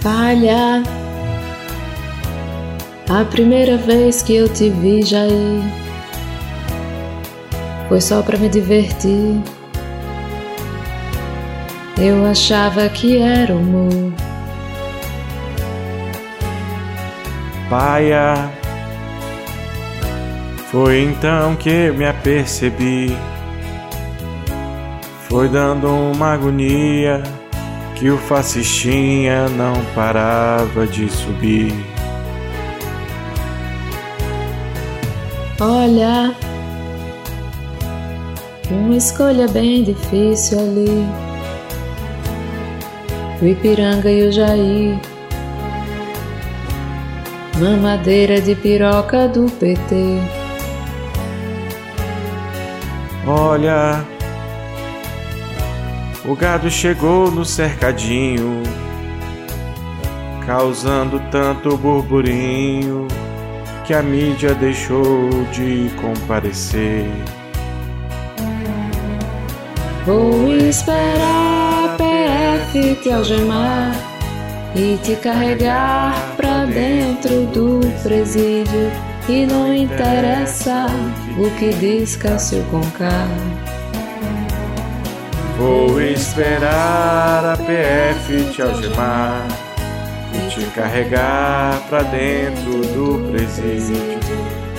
Falha. A primeira vez que eu te vi, Jair, foi só para me divertir. Eu achava que era humor. Paia, foi então que me apercebi. Foi dando uma agonia que o fascistinha não parava de subir. Olha, uma escolha bem difícil ali. O Ipiranga e o Jair. Mamadeira de piroca do PT. Olha, o gado chegou no cercadinho, causando tanto burburinho que a mídia deixou de comparecer. Vou esperar a PF te algemar e te carregar pra dentro do presídio. E não interessa o que diz Cássio Conká. Vou esperar a PF te algemar e te carregar pra dentro do presídio.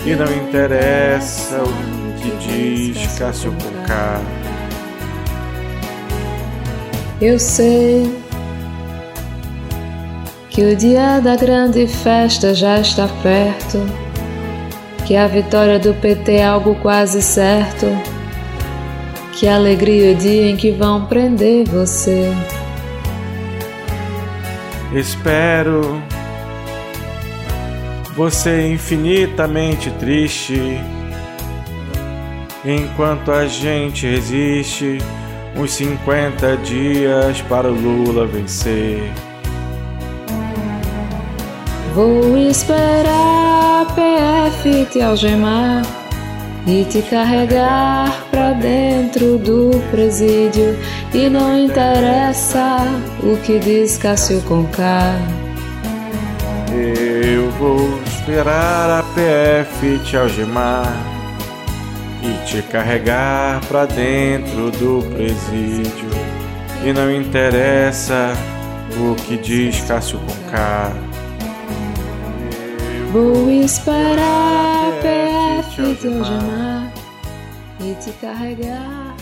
E não interessa o que diz Cássio Conká. Eu sei que o dia da grande festa já está perto, que a vitória do PT é algo quase certo, que alegria o dia em que vão prender você. Espero você infinitamente triste enquanto a gente resiste uns 50 dias para o Lula vencer. Vou esperar a PF te algemar e te carregar pra dentro do presídio. E não interessa o que diz Cássio Conká. Eu vou esperar a PF te algemar e te carregar pra dentro do presídio. E não interessa o que diz Cássio Conká. Vou esperar a PF te algemar e te carregar